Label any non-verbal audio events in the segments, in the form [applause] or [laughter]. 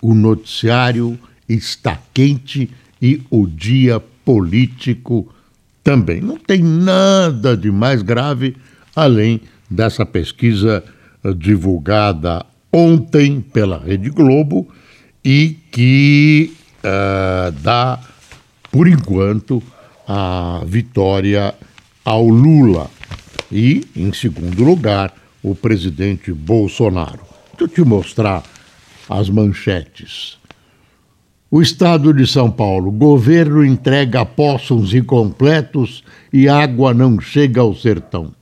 o noticiário está quente e o dia político também. Não tem nada de mais grave além dessa pesquisa eh, divulgada ontem pela Rede Globo e que uh, dá por enquanto, a vitória ao Lula. E, em segundo lugar, o presidente Bolsonaro. Deixa eu te mostrar as manchetes. O Estado de São Paulo. Governo entrega poços incompletos e água não chega ao sertão.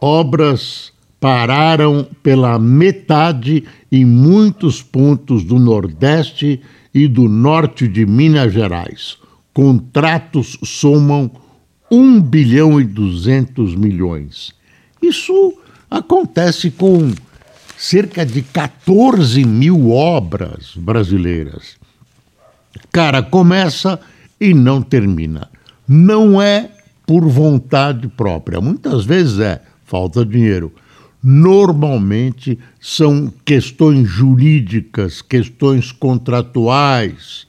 Obras pararam pela metade em muitos pontos do Nordeste e do norte de Minas Gerais contratos somam 1 bilhão e 200 milhões. Isso acontece com cerca de 14 mil obras brasileiras. Cara, começa e não termina. Não é por vontade própria, muitas vezes é falta dinheiro. Normalmente são questões jurídicas, questões contratuais,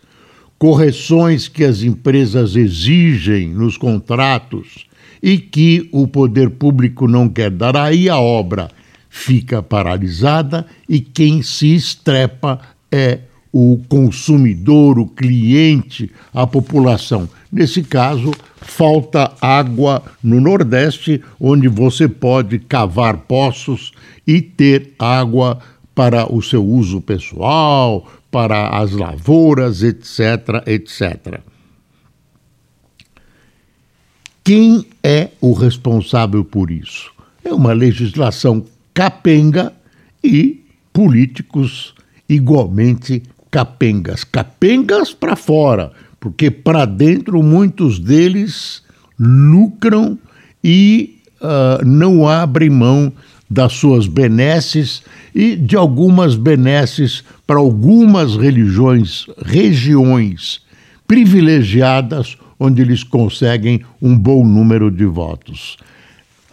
correções que as empresas exigem nos contratos e que o poder público não quer dar. Aí a obra fica paralisada e quem se estrepa é o consumidor, o cliente, a população. Nesse caso, falta água no Nordeste, onde você pode cavar poços e ter água para o seu uso pessoal, para as lavouras, etc., etc. Quem é o responsável por isso? É uma legislação capenga e políticos igualmente capengas. Capengas para fora, porque para dentro muitos deles lucram e uh, não abrem mão das suas benesses e de algumas benesses para algumas religiões, regiões privilegiadas onde eles conseguem um bom número de votos.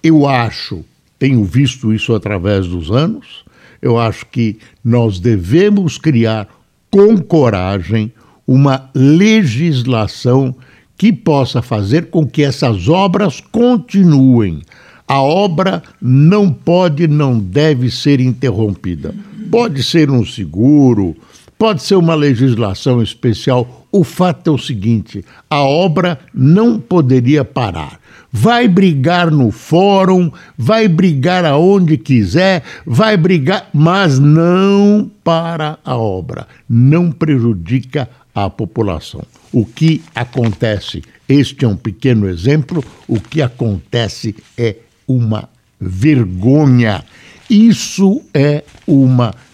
Eu acho, tenho visto isso através dos anos, eu acho que nós devemos criar com coragem uma legislação que possa fazer com que essas obras continuem a obra não pode, não deve ser interrompida. Pode ser um seguro, pode ser uma legislação especial. O fato é o seguinte: a obra não poderia parar. Vai brigar no fórum, vai brigar aonde quiser, vai brigar, mas não para a obra. Não prejudica a população. O que acontece? Este é um pequeno exemplo. O que acontece é uma vergonha. Isso é uma vergonha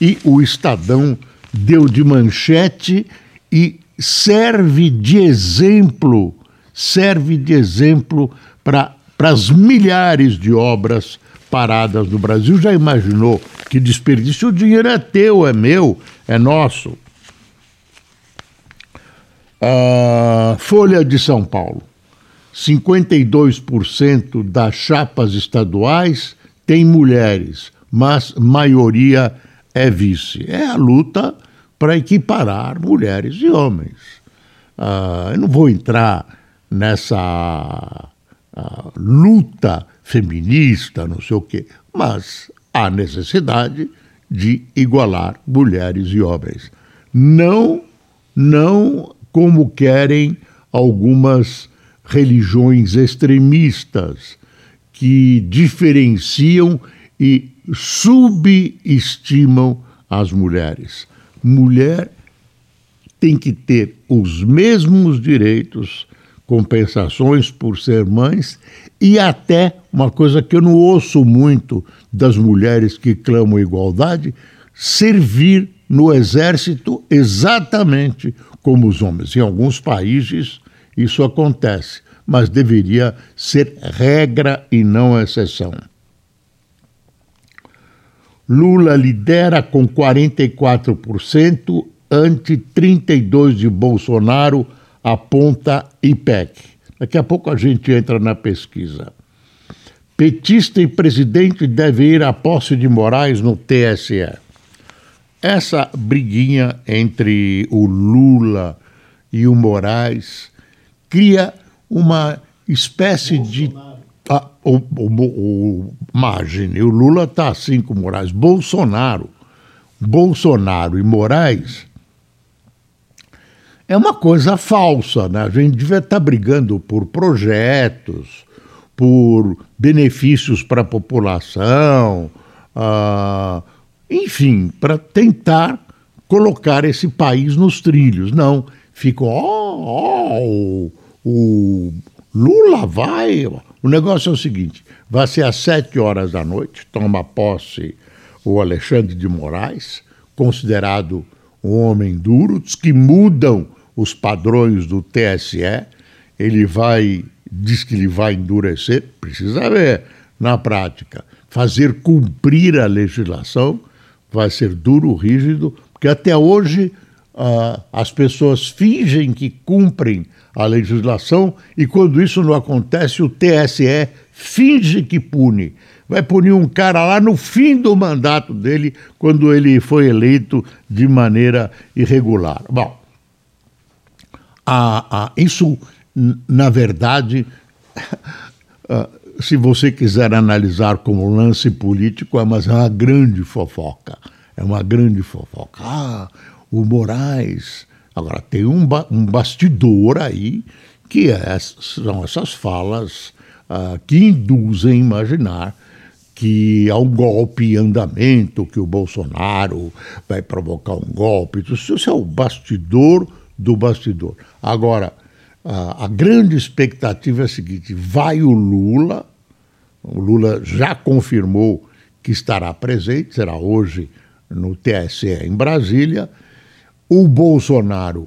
e o Estadão deu de manchete e serve de exemplo, serve de exemplo para as milhares de obras paradas no Brasil. Já imaginou que desperdício? O dinheiro é teu, é meu, é nosso. Ah, Folha de São Paulo. 52% das chapas estaduais tem mulheres, mas maioria é vice. É a luta para equiparar mulheres e homens. Uh, eu não vou entrar nessa uh, luta feminista, não sei o quê, mas há necessidade de igualar mulheres e homens. Não, não como querem algumas religiões extremistas que diferenciam e subestimam as mulheres. Mulher tem que ter os mesmos direitos, compensações por ser mães e até uma coisa que eu não ouço muito das mulheres que clamam igualdade, servir no exército exatamente como os homens. Em alguns países isso acontece, mas deveria ser regra e não exceção. Lula lidera com 44% ante 32% de Bolsonaro, aponta IPEC. Daqui a pouco a gente entra na pesquisa. Petista e presidente deve ir à posse de Moraes no TSE. Essa briguinha entre o Lula e o Moraes cria uma espécie Bolsonaro. de. Ah, o, o, o, imagine, o Lula está assim com o Moraes. Bolsonaro. Bolsonaro e Moraes é uma coisa falsa, né? A gente devia estar tá brigando por projetos, por benefícios para a população, uh, enfim, para tentar colocar esse país nos trilhos. Não, ficou, oh, oh, o Lula vai. O negócio é o seguinte: vai ser às sete horas da noite, toma posse o Alexandre de Moraes, considerado um homem duro, dos que mudam os padrões do TSE. Ele vai diz que ele vai endurecer, precisa ver na prática. Fazer cumprir a legislação vai ser duro, rígido, porque até hoje uh, as pessoas fingem que cumprem a legislação e quando isso não acontece, o TSE finge que pune. Vai punir um cara lá no fim do mandato dele, quando ele foi eleito de maneira irregular. Bom, a, a, isso na verdade, [laughs] ah, se você quiser analisar como lance político, é, mas é uma grande fofoca. É uma grande fofoca. Ah, o Moraes. Agora, tem um, ba um bastidor aí, que é, são essas falas ah, que induzem a imaginar que há um golpe em andamento, que o Bolsonaro vai provocar um golpe. Isso é o bastidor do bastidor. Agora, a, a grande expectativa é a seguinte: vai o Lula, o Lula já confirmou que estará presente, será hoje no TSE em Brasília. O Bolsonaro,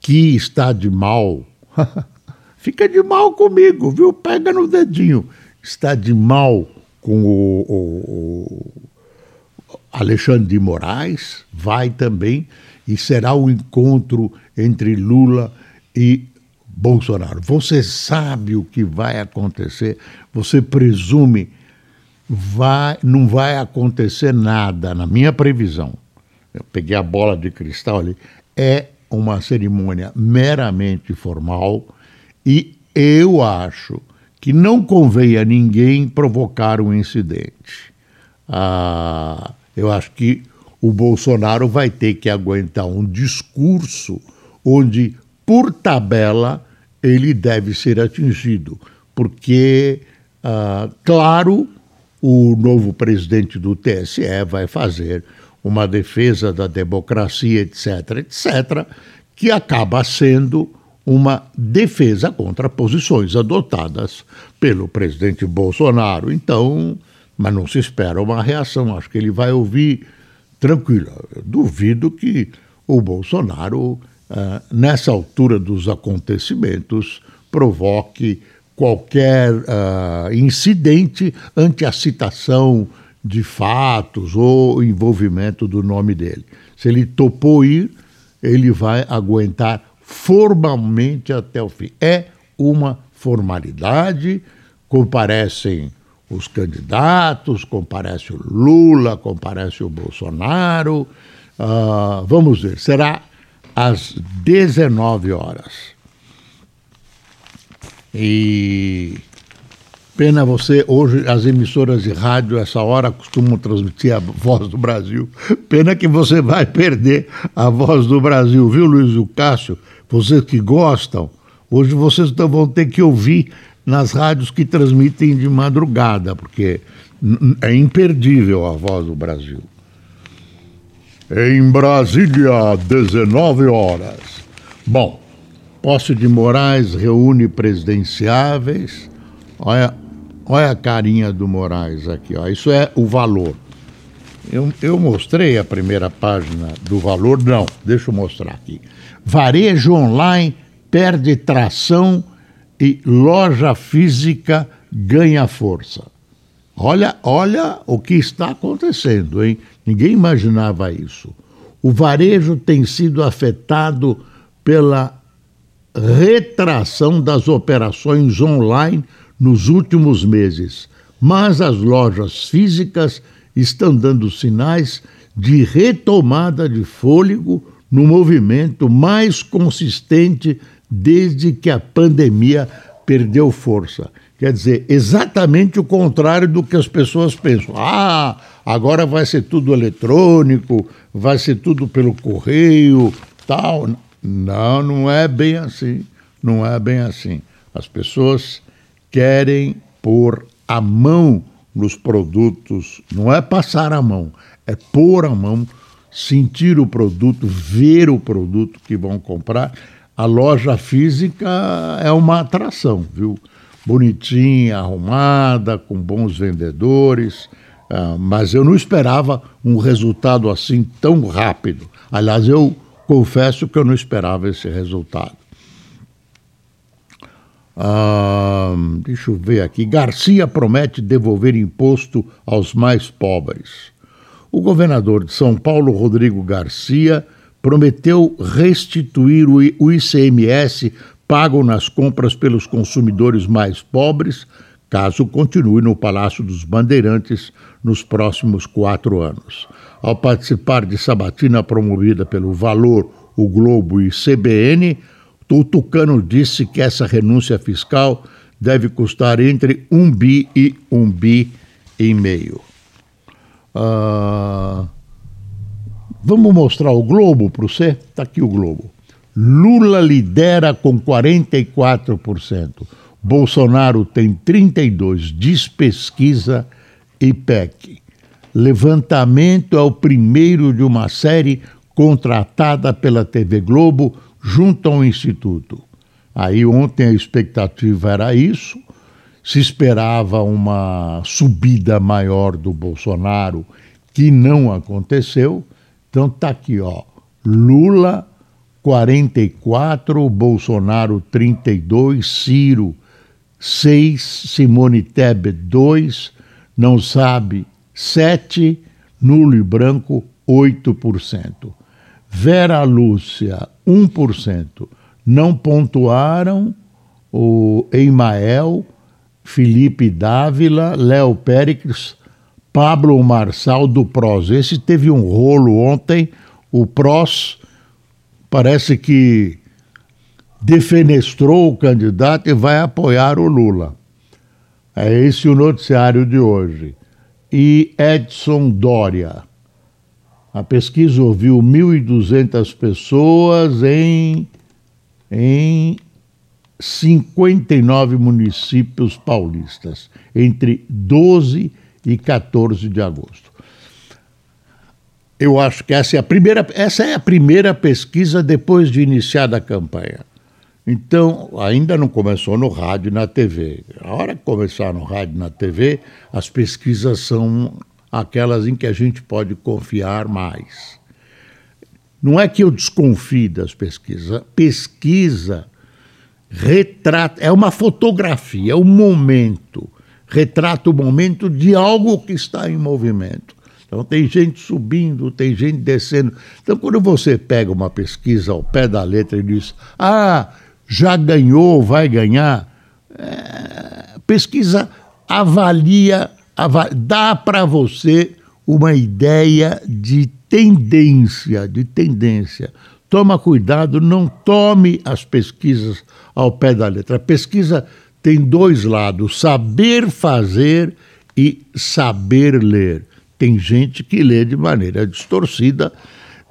que está de mal, [laughs] fica de mal comigo, viu? Pega no dedinho. Está de mal com o, o, o Alexandre de Moraes, vai também, e será o encontro entre Lula e Bolsonaro. Você sabe o que vai acontecer, você presume, vai, não vai acontecer nada, na minha previsão. Eu peguei a bola de cristal ali, é uma cerimônia meramente formal e eu acho que não convém a ninguém provocar um incidente. Ah, eu acho que o Bolsonaro vai ter que aguentar um discurso onde por tabela, ele deve ser atingido, porque, ah, claro, o novo presidente do TSE vai fazer uma defesa da democracia, etc., etc., que acaba sendo uma defesa contra posições adotadas pelo presidente Bolsonaro. Então, mas não se espera uma reação. Acho que ele vai ouvir tranquilo. Eu duvido que o Bolsonaro uh, nessa altura dos acontecimentos, provoque qualquer uh, incidente ante a citação de fatos ou envolvimento do nome dele. Se ele topou ir, ele vai aguentar formalmente até o fim. É uma formalidade, comparecem os candidatos, comparece o Lula, comparece o Bolsonaro. Uh, vamos ver, será às 19 horas. E pena você, hoje as emissoras de rádio, essa hora, costumam transmitir a voz do Brasil. Pena que você vai perder a voz do Brasil, viu, Luiz e Cássio? Vocês que gostam, hoje vocês vão ter que ouvir nas rádios que transmitem de madrugada, porque é imperdível a voz do Brasil. Em Brasília, 19 horas. Bom, Posse de Moraes reúne presidenciáveis. Olha, olha a carinha do Moraes aqui, ó. Isso é o valor. Eu, eu mostrei a primeira página do valor, não, deixa eu mostrar aqui. Varejo online perde tração e loja física ganha força. Olha, olha o que está acontecendo, hein? Ninguém imaginava isso. O varejo tem sido afetado pela retração das operações online nos últimos meses, mas as lojas físicas estão dando sinais de retomada de fôlego no movimento mais consistente desde que a pandemia perdeu força. Quer dizer, exatamente o contrário do que as pessoas pensam. Ah, agora vai ser tudo eletrônico, vai ser tudo pelo correio, tal. Não, não é bem assim. Não é bem assim. As pessoas querem pôr a mão nos produtos, não é passar a mão, é pôr a mão, sentir o produto, ver o produto que vão comprar. A loja física é uma atração, viu? Bonitinha, arrumada, com bons vendedores, uh, mas eu não esperava um resultado assim tão rápido. Aliás, eu confesso que eu não esperava esse resultado. Ah, deixa eu ver aqui. Garcia promete devolver imposto aos mais pobres. O governador de São Paulo, Rodrigo Garcia, prometeu restituir o ICMS pago nas compras pelos consumidores mais pobres, caso continue no Palácio dos Bandeirantes nos próximos quatro anos. Ao participar de sabatina promovida pelo Valor, o Globo e CBN, o Tucano disse que essa renúncia fiscal deve custar entre um bi e um bi e meio. Ah, vamos mostrar o Globo para você? Está aqui o Globo. Lula lidera com 44%. Bolsonaro tem 32%. Diz pesquisa IPEC. Levantamento é o primeiro de uma série contratada pela TV Globo junto ao Instituto. Aí ontem a expectativa era isso, se esperava uma subida maior do Bolsonaro, que não aconteceu. Então tá aqui, ó. Lula 44, Bolsonaro 32, Ciro 6, Simone Tebet 2, não sabe 7, nulo e branco 8%. Vera Lúcia, 1%. Não pontuaram o Emael, Felipe Dávila, Léo Péricles, Pablo Marçal do PROS. Esse teve um rolo ontem. O PROS parece que defenestrou o candidato e vai apoiar o Lula. É esse o noticiário de hoje. E Edson Dória. A pesquisa ouviu 1.200 pessoas em, em 59 municípios paulistas, entre 12 e 14 de agosto. Eu acho que essa é a primeira, essa é a primeira pesquisa depois de iniciada a campanha. Então, ainda não começou no rádio e na TV. A hora que começar no rádio e na TV, as pesquisas são aquelas em que a gente pode confiar mais. Não é que eu desconfie das pesquisas, pesquisa retrata, é uma fotografia, é um momento, retrata o momento de algo que está em movimento. Então tem gente subindo, tem gente descendo. Então quando você pega uma pesquisa ao pé da letra e diz, ah, já ganhou, vai ganhar, é, pesquisa avalia dá para você uma ideia de tendência, de tendência. Toma cuidado, não tome as pesquisas ao pé da letra. A pesquisa tem dois lados: saber fazer e saber ler. Tem gente que lê de maneira distorcida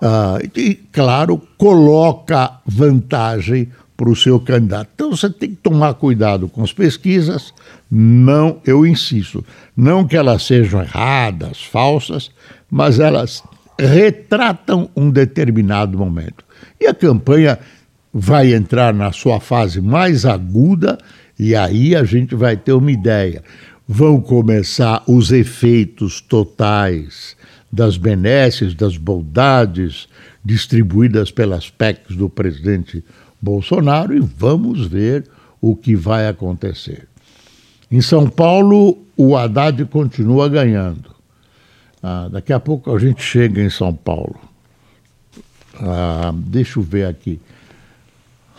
uh, e, claro, coloca vantagem para o seu candidato. Então você tem que tomar cuidado com as pesquisas. Não, eu insisto, não que elas sejam erradas, falsas, mas elas retratam um determinado momento. E a campanha vai entrar na sua fase mais aguda e aí a gente vai ter uma ideia. Vão começar os efeitos totais das benesses, das bondades distribuídas pelas PECs do presidente Bolsonaro e vamos ver o que vai acontecer. Em São Paulo, o Haddad continua ganhando. Ah, daqui a pouco a gente chega em São Paulo. Ah, deixa eu ver aqui.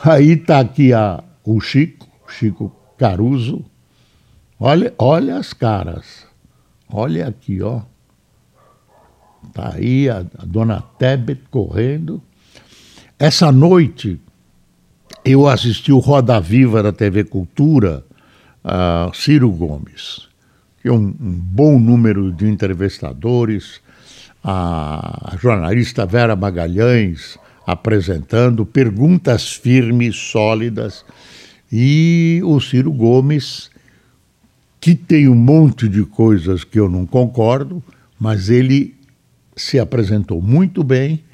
Aí está aqui a, o Chico, Chico Caruso. Olha, olha as caras. Olha aqui, ó. Tá aí a, a dona Tebet correndo. Essa noite eu assisti o Roda Viva da TV Cultura, a Ciro Gomes, que é um, um bom número de entrevistadores, a jornalista Vera Magalhães apresentando perguntas firmes, sólidas, e o Ciro Gomes, que tem um monte de coisas que eu não concordo, mas ele se apresentou muito bem,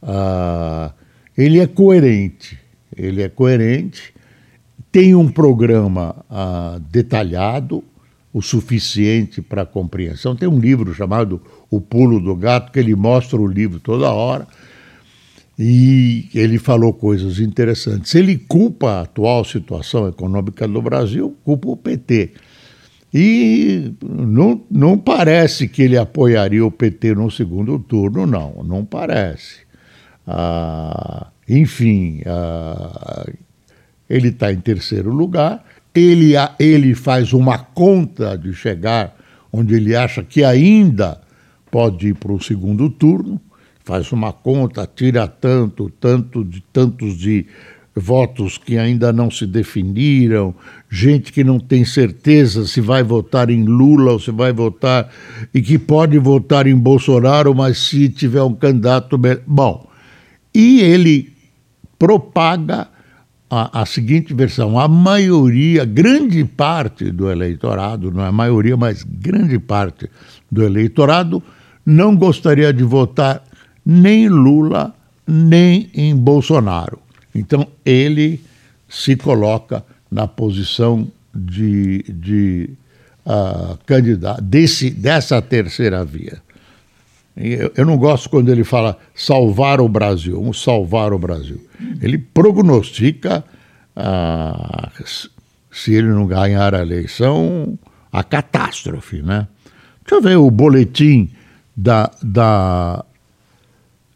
uh, ele é coerente, ele é coerente, tem um programa uh, detalhado, o suficiente para compreensão. Tem um livro chamado O Pulo do Gato, que ele mostra o livro toda hora. E ele falou coisas interessantes. Ele culpa a atual situação econômica do Brasil, culpa o PT. E não, não parece que ele apoiaria o PT no segundo turno, não, não parece. Ah, enfim, ah, ele está em terceiro lugar ele, ele faz uma conta de chegar onde ele acha que ainda pode ir para o segundo turno, faz uma conta, tira tanto, tanto de tantos de votos que ainda não se definiram, gente que não tem certeza se vai votar em Lula ou se vai votar e que pode votar em Bolsonaro, mas se tiver um candidato bom. E ele propaga a, a, seguinte versão: a maioria, grande parte do eleitorado, não é a maioria, mas grande parte do eleitorado, não gostaria de votar nem Lula nem em Bolsonaro. Então ele se coloca na posição de, de uh, candidato desse, dessa terceira via. Eu, não gosto quando ele fala salvar o Brasil, vamos salvar o Brasil. Ele prognostica, ah, se ele não ganhar a eleição, a catástrofe. Né? Deixa eu ver o boletim da, da,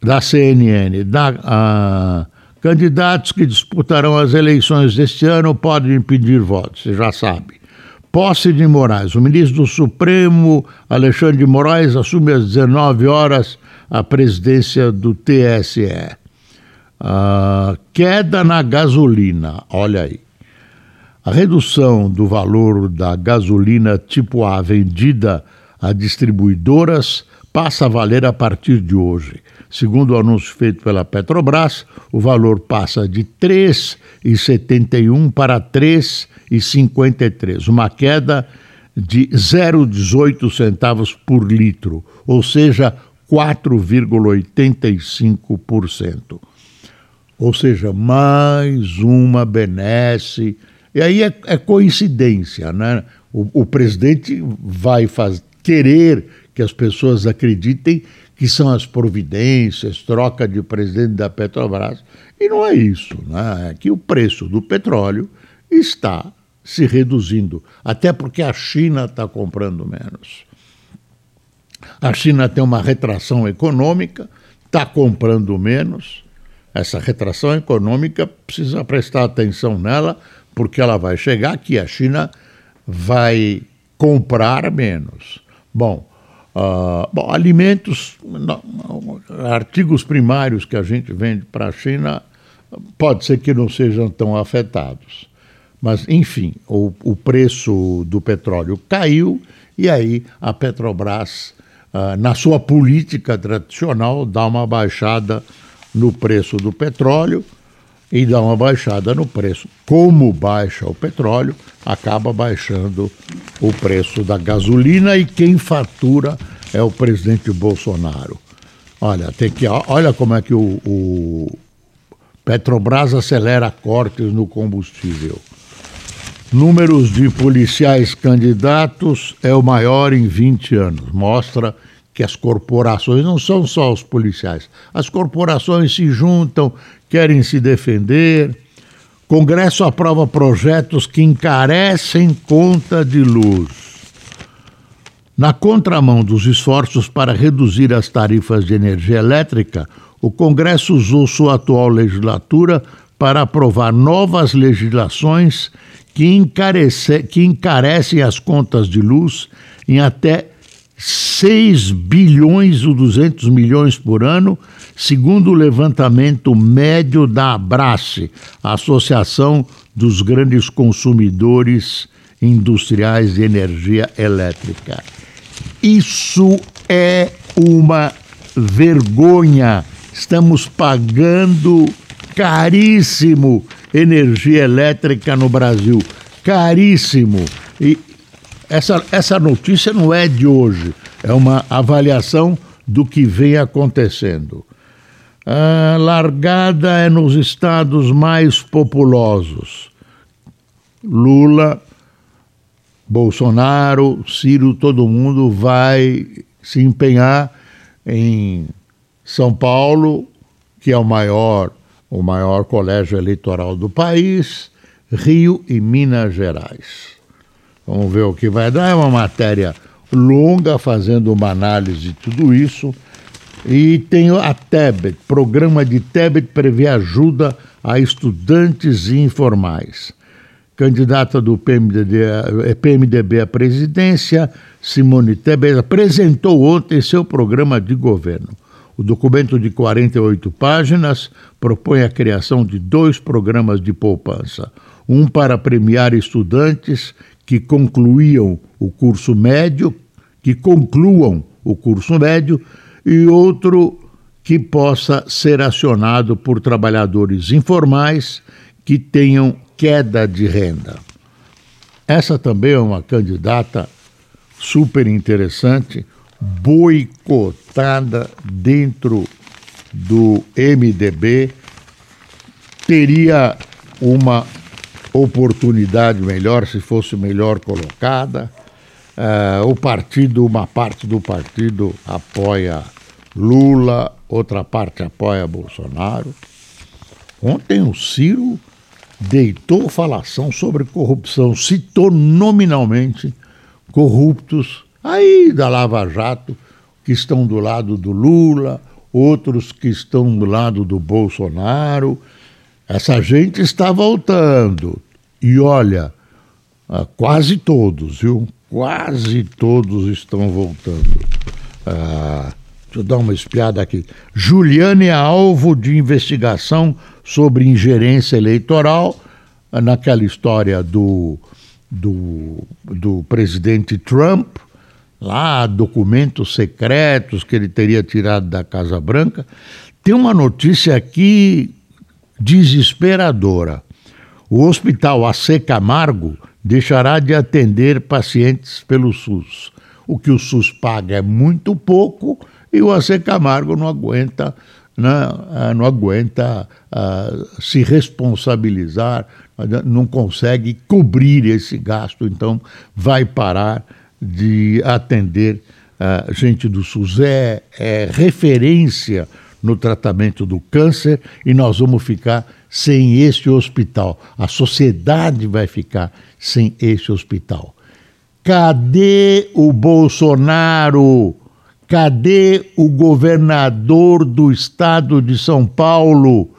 da CNN. Da, ah, candidatos que disputarão as eleições deste ano podem impedir votos, você já sabe. Posse de Moraes. O ministro do Supremo, Alexandre de Moraes, assume às 19 horas a presidência do TSE. Uh, queda na gasolina, olha aí. A redução do valor da gasolina tipo A vendida a distribuidoras passa a valer a partir de hoje. Segundo o anúncio feito pela Petrobras, o valor passa de R$ 3,71 para R$ 3,53, uma queda de 0,18 centavos por litro, ou seja, 4,85%. Ou seja, mais uma benesse. E aí é, é coincidência, né? O, o presidente vai faz, querer que as pessoas acreditem que são as providências, troca de presidente da Petrobras. E não é isso, né? é que o preço do petróleo está se reduzindo, até porque a China está comprando menos. A China tem uma retração econômica, está comprando menos. Essa retração econômica precisa prestar atenção nela, porque ela vai chegar que a China vai comprar menos. Bom, Uh, bom, alimentos, artigos primários que a gente vende para a China, pode ser que não sejam tão afetados. Mas, enfim, o, o preço do petróleo caiu e aí a Petrobras, uh, na sua política tradicional, dá uma baixada no preço do petróleo e dá uma baixada no preço. Como baixa o petróleo, acaba baixando o preço da gasolina e quem fatura é o presidente Bolsonaro. Olha, tem que, olha como é que o, o Petrobras acelera cortes no combustível. Números de policiais candidatos é o maior em 20 anos. Mostra que as corporações, não são só os policiais, as corporações se juntam, querem se defender. Congresso aprova projetos que encarecem conta de luz. Na contramão dos esforços para reduzir as tarifas de energia elétrica, o Congresso usou sua atual legislatura para aprovar novas legislações que, encarece, que encarecem as contas de luz em até 6 bilhões e 200 milhões por ano, segundo o levantamento médio da Abrace, a Associação dos Grandes Consumidores Industriais de Energia Elétrica. Isso é uma vergonha. Estamos pagando caríssimo energia elétrica no Brasil. Caríssimo. E essa, essa notícia não é de hoje, é uma avaliação do que vem acontecendo. A largada é nos estados mais populosos. Lula, Bolsonaro, Ciro, todo mundo vai se empenhar em São Paulo, que é o maior, o maior colégio eleitoral do país, Rio e Minas Gerais. Vamos ver o que vai dar. É uma matéria longa, fazendo uma análise de tudo isso. E tem a TEBET, programa de TEBET prevê ajuda a estudantes informais. Candidata do PMDB, eh, PMDB à presidência, Simone Tebet, apresentou ontem seu programa de governo. O documento de 48 páginas propõe a criação de dois programas de poupança: um para premiar estudantes que concluíam o curso médio, que concluam o curso médio, e outro que possa ser acionado por trabalhadores informais que tenham queda de renda. Essa também é uma candidata super interessante, boicotada dentro do MDB, teria uma oportunidade melhor se fosse melhor colocada. Uh, o partido, uma parte do partido apoia Lula, outra parte apoia Bolsonaro. Ontem o Ciro deitou falação sobre corrupção, citou nominalmente corruptos aí da Lava Jato que estão do lado do Lula, outros que estão do lado do Bolsonaro. Essa gente está voltando. E olha, ah, quase todos, viu? Quase todos estão voltando. Ah, deixa eu dar uma espiada aqui. Juliane é alvo de investigação sobre ingerência eleitoral ah, naquela história do, do, do presidente Trump, lá documentos secretos que ele teria tirado da Casa Branca. Tem uma notícia aqui desesperadora. O Hospital AC Camargo deixará de atender pacientes pelo SUS. O que o SUS paga é muito pouco e o AC Camargo não aguenta, né, ah, não aguenta uh, se responsabilizar, não consegue cobrir esse gasto, então vai parar de atender uh, gente do SUS. É, é referência no tratamento do câncer e nós vamos ficar sem este hospital. A sociedade vai ficar sem este hospital. Cadê o Bolsonaro? Cadê o governador do estado de São Paulo?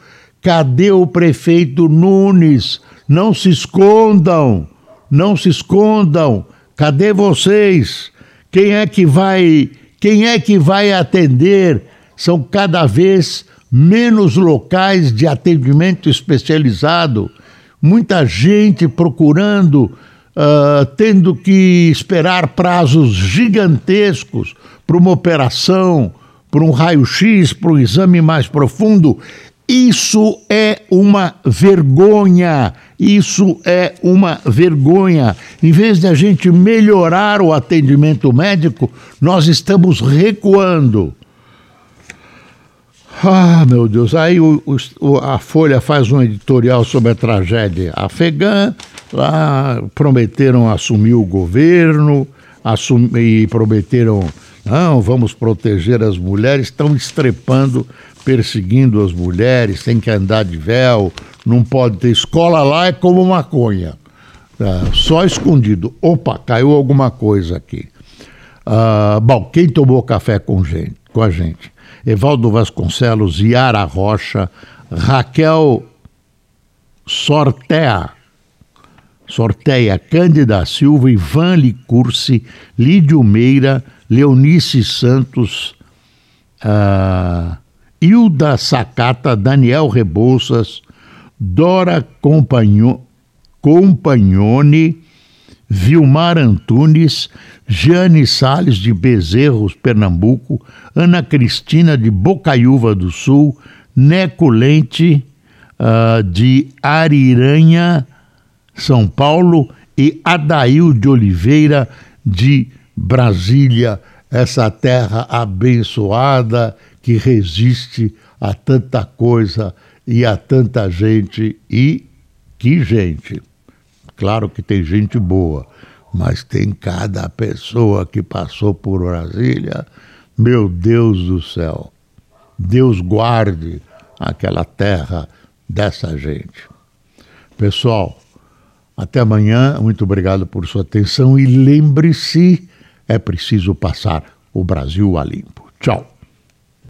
Cadê o prefeito Nunes? Não se escondam, não se escondam. Cadê vocês? Quem é que vai, quem é que vai atender? São cada vez menos locais de atendimento especializado, muita gente procurando, uh, tendo que esperar prazos gigantescos para uma operação, para um raio-x, para um exame mais profundo. Isso é uma vergonha. Isso é uma vergonha. Em vez de a gente melhorar o atendimento médico, nós estamos recuando. Ah, meu Deus. Aí o, o, a Folha faz um editorial sobre a tragédia afegã. Lá prometeram assumir o governo assumir, e prometeram Não, vamos proteger as mulheres, estão estrepando, perseguindo as mulheres, tem que andar de véu, não pode ter escola lá, é como maconha. É, só escondido. Opa, caiu alguma coisa aqui. Ah, bom, quem tomou café com, gente, com a gente? Evaldo Vasconcelos, Yara Rocha, Raquel Sortea, Sorteia, Cândida Silva, Ivan Licursi, Lídio Meira, Leonice Santos, uh, Hilda Sacata, Daniel Rebouças, Dora Compagno, Vilmar Antunes, Jane Sales de Bezerros, Pernambuco, Ana Cristina de Bocaiúva do Sul, Neco Lente uh, de Ariranha, São Paulo e Adail de Oliveira de Brasília, essa terra abençoada que resiste a tanta coisa e a tanta gente e que gente. Claro que tem gente boa, mas tem cada pessoa que passou por Brasília. Meu Deus do céu. Deus guarde aquela terra dessa gente. Pessoal, até amanhã. Muito obrigado por sua atenção e lembre-se, é preciso passar o Brasil a limpo. Tchau.